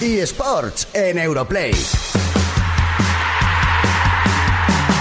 eSports en Europlay.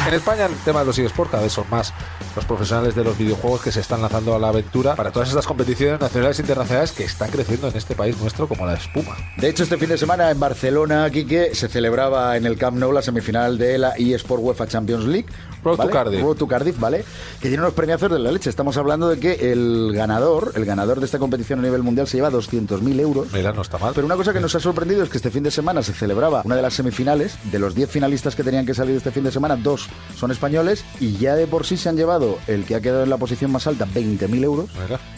En España el tema de los eSports cada vez son más los profesionales de los videojuegos que se están lanzando a la aventura para todas estas competiciones nacionales e internacionales que están creciendo en este país nuestro como la espuma. De hecho, este fin de semana en Barcelona, Quique, se celebraba en el Camp Nou la semifinal de la eSport UEFA Champions League. Road to ¿vale? Cardiff. Road to Cardiff, ¿vale? Que tiene unos premiazos de la leche. Estamos hablando de que el ganador, el ganador de esta competición a nivel mundial se lleva 200.000 euros. Mira, no está mal. Pero una cosa que nos ha sorprendido es que este fin de semana se celebraba una de las semifinales. De los 10 finalistas que tenían que salir este fin de semana, dos son españoles y ya de por sí se han llevado el que ha quedado en la posición más alta 20.000 euros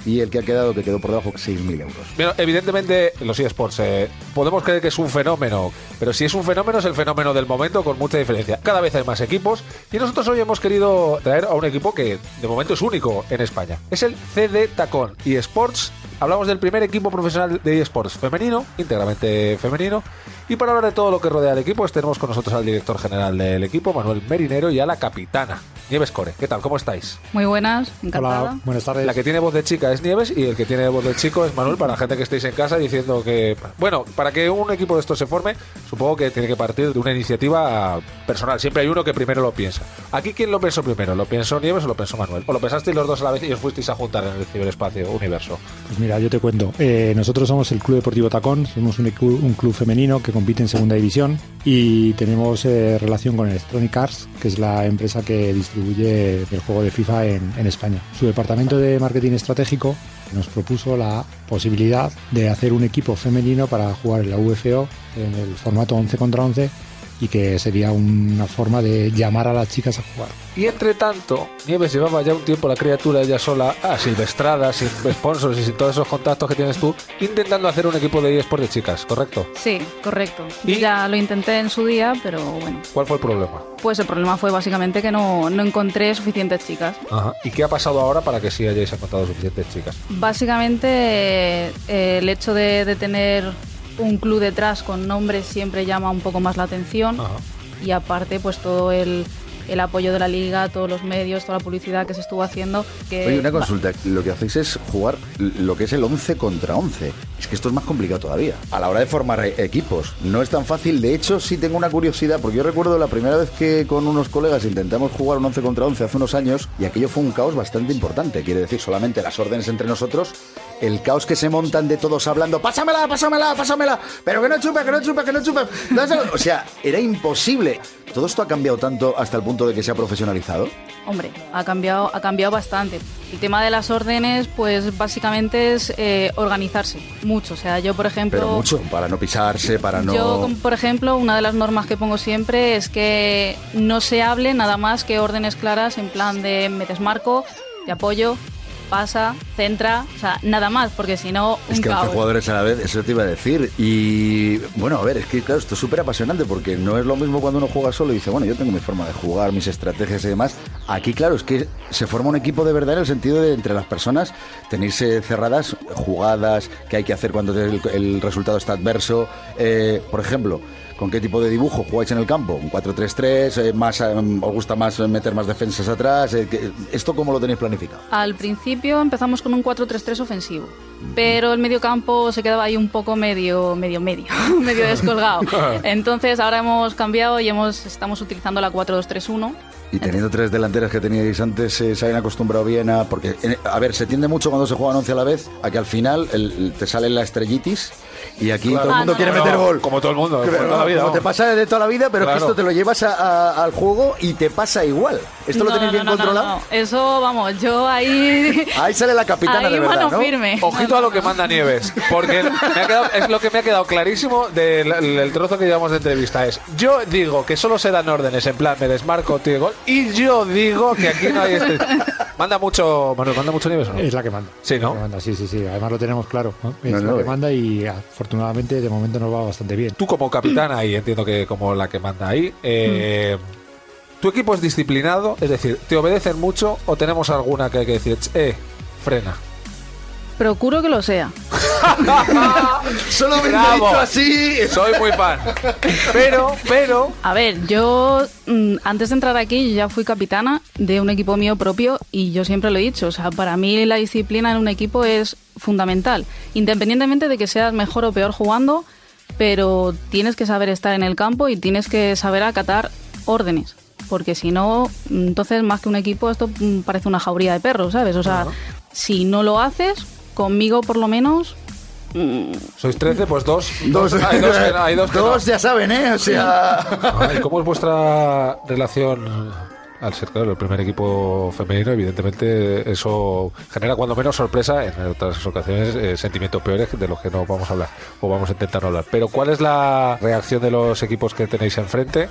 y el que ha quedado, que quedó por debajo, 6.000 euros. Bueno, evidentemente los eSports eh, podemos creer que es un fenómeno, pero si es un fenómeno es el fenómeno del momento con mucha diferencia. Cada vez hay más equipos y nosotros hoy hemos querido traer a un equipo que de momento es único en España. Es el CD Tacón eSports. Hablamos del primer equipo profesional de eSports femenino, íntegramente femenino. Y para hablar de todo lo que rodea al equipo, pues tenemos con nosotros al director general del equipo, Manuel Merinero, y a la capitana, Nieves Core. ¿Qué tal? ¿Cómo estáis? Muy buenas, encantada. Hola, buenas tardes. La que tiene voz de chica es Nieves y el que tiene voz de chico es Manuel para la gente que estéis en casa diciendo que... Bueno, para que un equipo de estos se forme, supongo que tiene que partir de una iniciativa personal. Siempre hay uno que primero lo piensa. Aquí, ¿quién lo pensó primero? ¿Lo pensó Nieves o lo pensó Manuel? ¿O lo pensasteis los dos a la vez y os fuisteis a juntar en el ciberespacio universo? Pues mira, yo te cuento. Eh, nosotros somos el Club Deportivo Tacón, somos un, un club femenino que compite en segunda división y tenemos eh, relación con Electronic Arts, que es la empresa que distribuye el juego de FIFA en, en España. Su departamento de marketing estratégico nos propuso la posibilidad de hacer un equipo femenino para jugar en la UFO en el formato 11 contra 11 y que sería una forma de llamar a las chicas a jugar. Y entre tanto, Nieves llevaba ya un tiempo la criatura ella sola, ah, silvestrada, sin sponsors y sin todos esos contactos que tienes tú, intentando hacer un equipo de eSports de chicas, ¿correcto? Sí, correcto. ¿Y? Ya lo intenté en su día, pero bueno. ¿Cuál fue el problema? Pues el problema fue básicamente que no, no encontré suficientes chicas. Ajá. ¿Y qué ha pasado ahora para que sí hayáis encontrado suficientes chicas? Básicamente eh, el hecho de, de tener un club detrás con nombres siempre llama un poco más la atención. Ajá. Y aparte, pues todo el, el apoyo de la liga, todos los medios, toda la publicidad que se estuvo haciendo. Que Oye, una va- consulta. Lo que hacéis es jugar lo que es el 11 contra 11. Es que esto es más complicado todavía. A la hora de formar e- equipos, no es tan fácil. De hecho, sí tengo una curiosidad, porque yo recuerdo la primera vez que con unos colegas intentamos jugar un 11 contra 11 hace unos años, y aquello fue un caos bastante importante. Quiere decir, solamente las órdenes entre nosotros, el caos que se montan de todos hablando, pásamela, pásamela, pásamela, pero que no chupe, que no chupe, que no chupe. dáselo". O sea, era imposible. Todo esto ha cambiado tanto hasta el punto de que se ha profesionalizado. Hombre, ha cambiado, ha cambiado bastante. El tema de las órdenes, pues básicamente es eh, organizarse mucho. O sea, yo, por ejemplo. Pero mucho, para no pisarse, para no... Yo, por ejemplo, una de las normas que pongo siempre es que no se hable nada más que órdenes claras en plan de me desmarco, te apoyo, pasa, centra, o sea, nada más, porque si no, un Es que 11 caos. jugadores a la vez, eso te iba a decir. Y bueno, a ver, es que claro, esto es súper apasionante porque no es lo mismo cuando uno juega solo y dice, bueno, yo tengo mi forma de jugar, mis estrategias y demás. Aquí, claro, es que se forma un equipo de verdad en el sentido de entre las personas tenéis eh, cerradas jugadas que hay que hacer cuando el, el resultado está adverso. Eh, por ejemplo, ¿Con qué tipo de dibujo jugáis en el campo? ¿Un 4-3-3? Eh, más, eh, ¿Os gusta más meter más defensas atrás? ¿Esto cómo lo tenéis planificado? Al principio empezamos con un 4-3-3 ofensivo, pero el medio campo se quedaba ahí un poco medio, medio, medio, medio descolgado. Entonces ahora hemos cambiado y hemos, estamos utilizando la 4-2-3-1. Y teniendo tres delanteras que teníais antes, eh, se habían acostumbrado bien a... Porque, eh, a ver, se tiende mucho cuando se juegan 11 a la vez a que al final te sale la estrellitis y aquí Claro. todo el Ah, mundo no, quiere no, meter no, gol. como todo el mundo, como Pero, toda la vida, como te pasa de toda la vida, pero Claro. que esto te lo llevas a- a- al juego y te pasa igual. ¿Esto lo tenéis no, bien controlado? no. Eso, vamos, yo ahí... Ahí sale la capitana ahí de verdad, mano ¿no? firme. Ojito a lo que manda Nieves, porque me ha quedado- es lo que me ha quedado clarísimo del del trozo que llevamos de entrevista. Es, yo digo que solo se dan órdenes, en plan, me desmarco, tío, gol, y yo digo que aquí no hay este... Manda mucho, Manuel, manda mucho Nieves, ¿o no? Es la que manda. Sí, ¿no? La que manda, sí, sí, sí. Además lo tenemos claro. ¿no? Es No, no, la que eh. manda y afortunadamente de momento nos va bastante bien. Tú como capitana, y entiendo que como la que manda ahí, eh, ¿tu equipo es disciplinado? Es decir, ¿te obedecen mucho o tenemos alguna que hay que decir, eh, frena? Procuro que lo sea. Solo me Bravo. dicho así. Soy muy fan. Pero, pero... A ver, yo mm, antes de entrar aquí ya fui capitana de un equipo mío propio y yo siempre lo he dicho, o sea, para mí la disciplina en un equipo es fundamental, independientemente de que seas mejor o peor jugando, pero tienes que saber estar en el campo y tienes que saber acatar órdenes. Porque si no, entonces más que un equipo, esto mm, parece una jauría de perros, ¿sabes? O sea, si no lo haces, conmigo por lo menos, Sois 13, pues dos. Dos, hay dos, que- hay dos que no. Dos ya saben, ¿eh? O sea... Ay, ¿Cómo es vuestra relación al ser claro, el primer equipo femenino? Evidentemente, eso genera cuando menos sorpresa, en otras ocasiones eh, sentimientos peores de los que no vamos a hablar o vamos a intentar no hablar. Pero, ¿cuál es la reacción de los equipos que tenéis enfrente?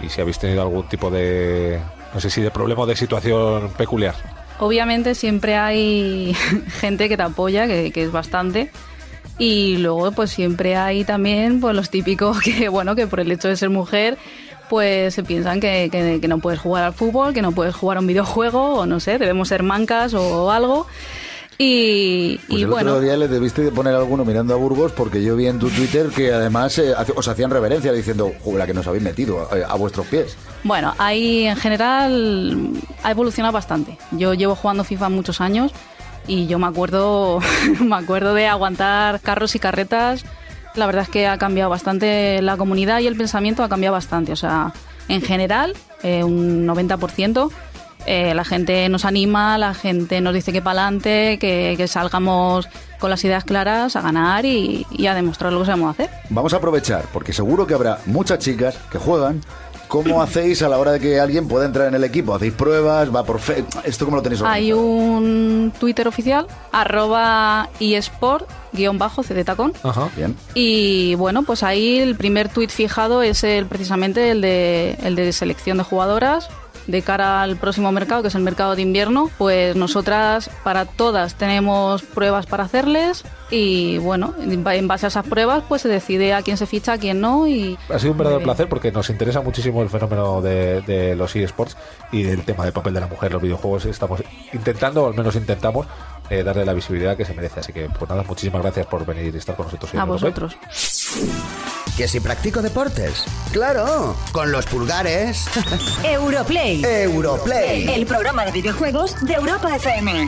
Y si habéis tenido algún tipo de, no sé si de problema o de situación peculiar. Obviamente siempre hay gente que te apoya, que, es bastante. Y luego pues siempre hay también pues los típicos que, bueno, que por el hecho de ser mujer pues se piensan que, que- que no puedes jugar al fútbol, que no puedes jugar a un videojuego o no sé, debemos ser mancas o algo. Y, Pues y el bueno, otro día le debiste de poner alguno mirando a Burgos porque yo vi en tu Twitter que además eh, os hacían reverencia diciendo, "Joder, la que nos habéis metido eh, a vuestros pies. Bueno, ahí en general ha evolucionado bastante. Yo llevo jugando FIFA muchos años y yo me acuerdo, me acuerdo de aguantar carros y carretas. La verdad es que ha cambiado bastante la comunidad y el pensamiento ha cambiado bastante. O sea, en general, eh, un 90%. Eh, la gente nos anima, la gente nos dice que para adelante, que, que salgamos con las ideas claras a ganar y, y a demostrar lo que sabemos hacer. Vamos a aprovechar porque seguro que habrá muchas chicas que juegan. ¿Cómo hacéis a la hora de que alguien pueda entrar en el equipo? ¿Hacéis pruebas? ¿Va por fe? ¿Esto cómo lo tenéis Hay un Twitter oficial, arroba eSport, guion bajo, cdtacón. Ajá. Bien. Y bueno, pues ahí el primer tweet fijado es el, precisamente el de, el de selección de jugadoras de cara al próximo mercado, que es el mercado de invierno. Pues nosotras para todas tenemos pruebas para hacerles y bueno, en ba- en base a esas pruebas pues se decide a quién se ficha, a quién no y... Ha sido un verdadero placer porque nos interesa muchísimo el fenómeno de, de los eSports y del tema del papel de la mujer en los videojuegos. Estamos intentando, o al menos intentamos, eh, darle la visibilidad que se merece. Así que, pues nada, muchísimas gracias por venir y estar con nosotros. A Europea. ¿Que si practico deportes? Claro, con los pulgares. Europlay, Europlay. el programa de videojuegos de Europa FM.